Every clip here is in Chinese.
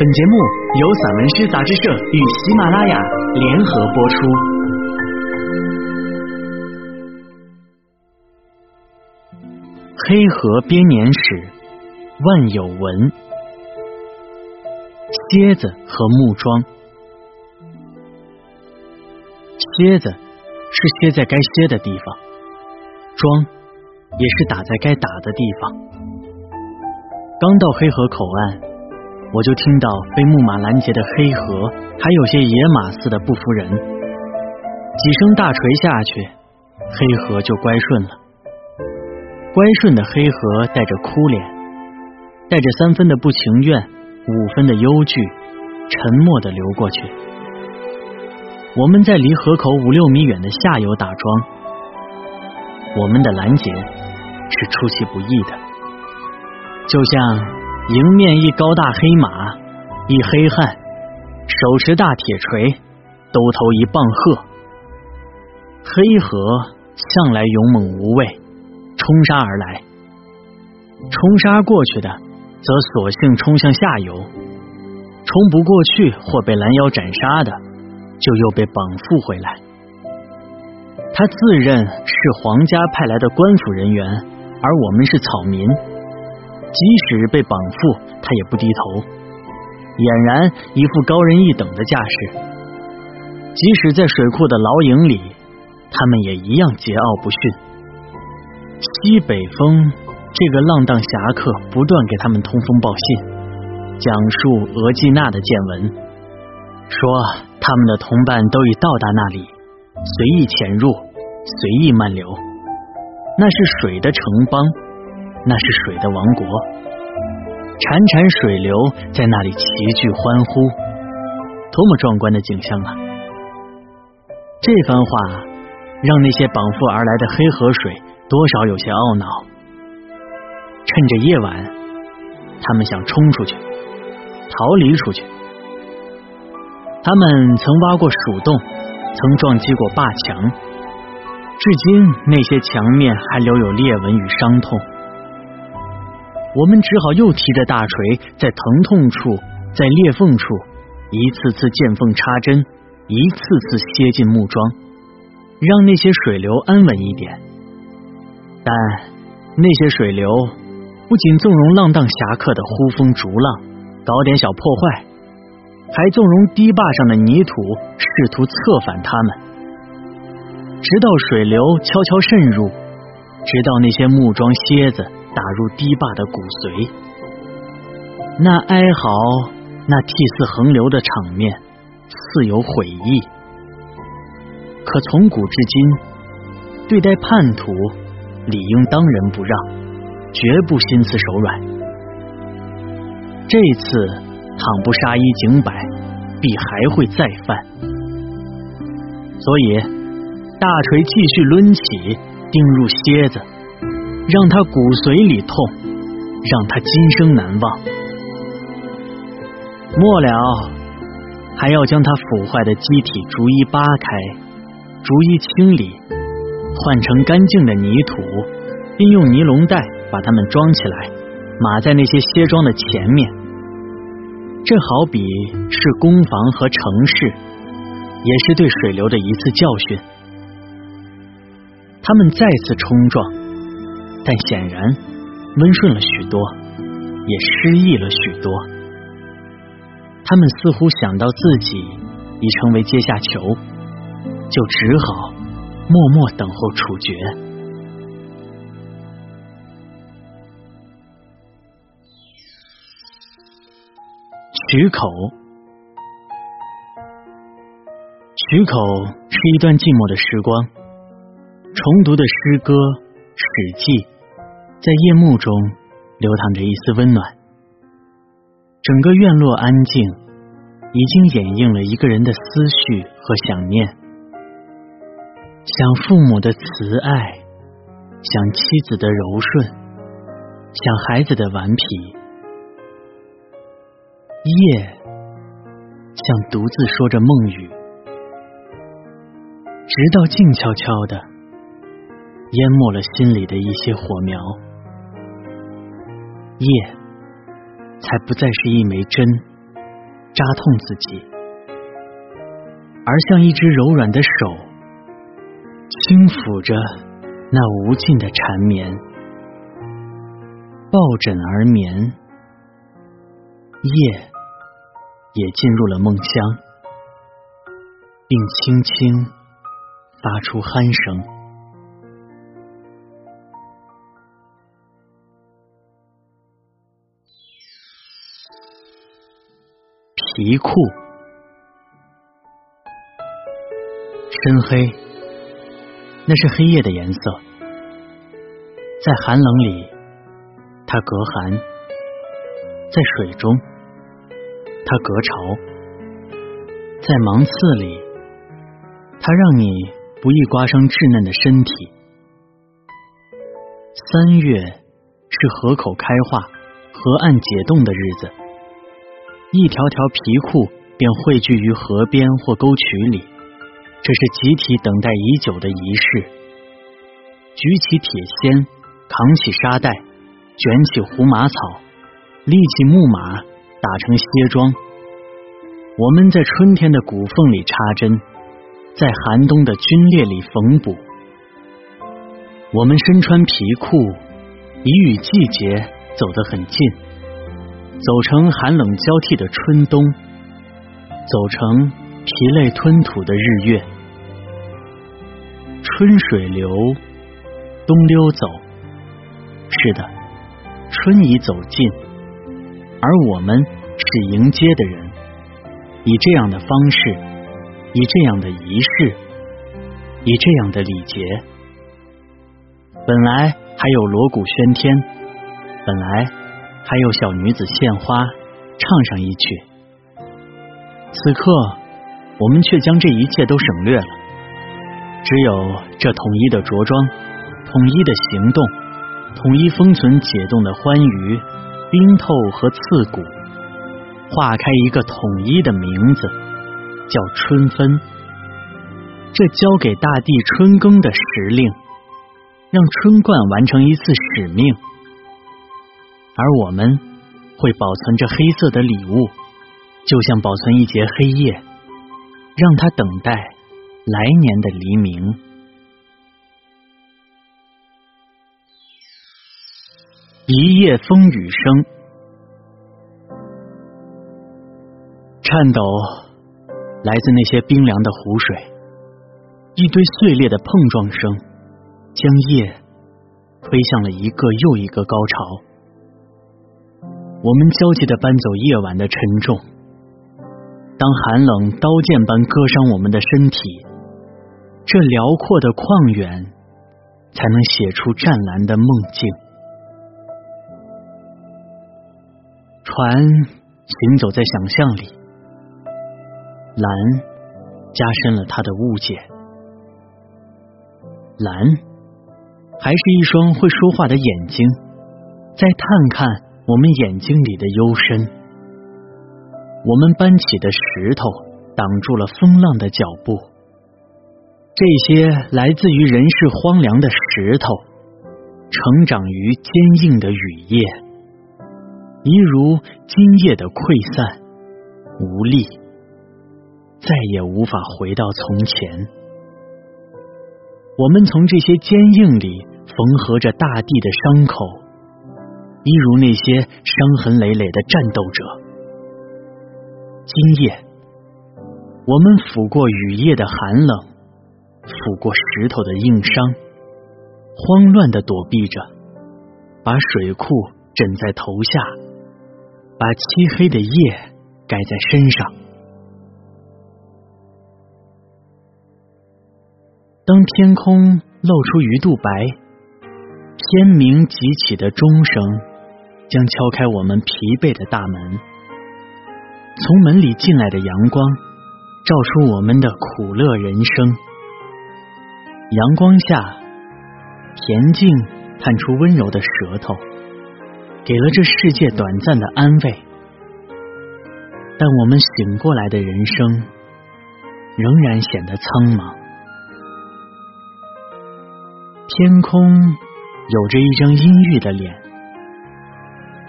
本节目由散文诗杂志社与喜马拉雅联合播出。黑河编年史，万有文。蝎子和木桩。蝎子是歇在该歇的地方，桩也是打在该打的地方。刚到黑河口岸。我就听到被木马拦截的黑河，还有些野马似的不服人，几声大锤下去，黑河就乖顺了。乖顺的黑河带着哭脸，带着三分的不情愿，五分的忧惧，沉默的流过去。我们在离河口五六米远的下游打桩，我们的拦截是出其不意的，就像。迎面一高大黑马，一黑汉，手持大铁锤，兜头一棒喝。黑河向来勇猛无畏，冲杀而来，冲杀过去的，则索性冲向下游；冲不过去或被拦腰斩杀的，就又被绑缚回来。他自认是皇家派来的官府人员，而我们是草民。即使被绑缚，他也不低头，俨然一副高人一等的架势。即使在水库的牢营里，他们也一样桀骜不驯。西北风这个浪荡侠客不断给他们通风报信，讲述额济纳的见闻，说他们的同伴都已到达那里，随意潜入，随意漫流，那是水的城邦。那是水的王国，潺潺水流在那里齐聚欢呼，多么壮观的景象啊！这番话让那些绑缚而来的黑河水多少有些懊恼。趁着夜晚，他们想冲出去，逃离出去。他们曾挖过鼠洞，曾撞击过坝墙，至今那些墙面还留有裂纹与伤痛。我们只好又提着大锤，在疼痛处，在裂缝处，一次次见缝插针，一次次楔进木桩，让那些水流安稳一点。但那些水流不仅纵容浪荡侠客的呼风逐浪，搞点小破坏，还纵容堤坝上的泥土试图策反他们，直到水流悄悄渗入，直到那些木桩楔子。打入堤坝的骨髓，那哀嚎，那涕泗横流的场面，似有悔意。可从古至今，对待叛徒，理应当仁不让，绝不心慈手软。这次倘不杀一儆百，必还会再犯。所以，大锤继续抡起，钉入蝎子。让他骨髓里痛，让他今生难忘。末了，还要将他腐坏的机体逐一扒开，逐一清理，换成干净的泥土，并用尼龙袋把它们装起来，码在那些歇桩的前面。这好比是攻防和城市，也是对水流的一次教训。他们再次冲撞。但显然温顺了许多，也失意了许多。他们似乎想到自己已成为阶下囚，就只好默默等候处决。取口，取口是一段寂寞的时光，重读的诗歌《史记》。在夜幕中流淌着一丝温暖，整个院落安静，已经掩映了一个人的思绪和想念。想父母的慈爱，想妻子的柔顺，想孩子的顽皮。夜像独自说着梦语，直到静悄悄的淹没了心里的一些火苗。夜，才不再是一枚针，扎痛自己，而像一只柔软的手，轻抚着那无尽的缠绵，抱枕而眠，夜也进入了梦乡，并轻轻发出鼾声。皮裤，深黑，那是黑夜的颜色。在寒冷里，它隔寒；在水中，它隔潮；在芒刺里，它让你不易刮伤稚嫩的身体。三月是河口开化、河岸解冻的日子。一条条皮裤便汇聚于河边或沟渠里，这是集体等待已久的仪式。举起铁锨，扛起沙袋，卷起胡麻草，立起木马，打成楔桩。我们在春天的骨缝里插针，在寒冬的皲裂里缝补。我们身穿皮裤，已与季节走得很近。走成寒冷交替的春冬，走成疲累吞吐的日月，春水流，冬溜走。是的，春已走近，而我们是迎接的人，以这样的方式，以这样的仪式，以这样的礼节。本来还有锣鼓喧天，本来。还有小女子献花，唱上一曲。此刻，我们却将这一切都省略了，只有这统一的着装、统一的行动、统一封存解冻的欢愉、冰透和刺骨，化开一个统一的名字，叫春分。这交给大地春耕的时令，让春冠完成一次使命。而我们会保存着黑色的礼物，就像保存一节黑夜，让它等待来年的黎明。一夜风雨声，颤抖来自那些冰凉的湖水，一堆碎裂的碰撞声，将夜推向了一个又一个高潮。我们焦急的搬走夜晚的沉重，当寒冷刀剑般割伤我们的身体，这辽阔的旷远才能写出湛蓝的梦境。船行走在想象里，蓝加深了它的误解。蓝还是一双会说话的眼睛，在探看。我们眼睛里的幽深，我们搬起的石头挡住了风浪的脚步。这些来自于人世荒凉的石头，成长于坚硬的雨夜，一如今夜的溃散无力，再也无法回到从前。我们从这些坚硬里缝合着大地的伤口。一如那些伤痕累累的战斗者，今夜我们抚过雨夜的寒冷，抚过石头的硬伤，慌乱的躲避着，把水库枕在头下，把漆黑的夜盖在身上。当天空露出鱼肚白，天明即起的钟声。将敲开我们疲惫的大门，从门里进来的阳光照出我们的苦乐人生。阳光下，恬静探出温柔的舌头，给了这世界短暂的安慰。但我们醒过来的人生，仍然显得苍茫。天空有着一张阴郁的脸。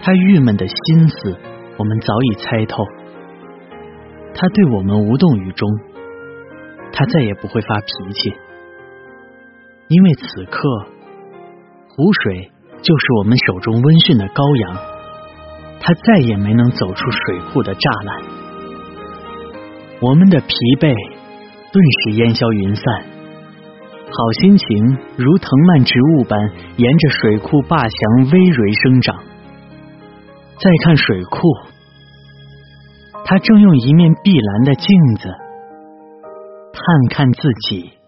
他郁闷的心思，我们早已猜透。他对我们无动于衷，他再也不会发脾气，因为此刻湖水就是我们手中温驯的羔羊，他再也没能走出水库的栅栏，我们的疲惫顿时烟消云散，好心情如藤蔓植物般沿着水库坝墙葳蕤生长。再看水库。他正用一面碧蓝的镜子探看自己。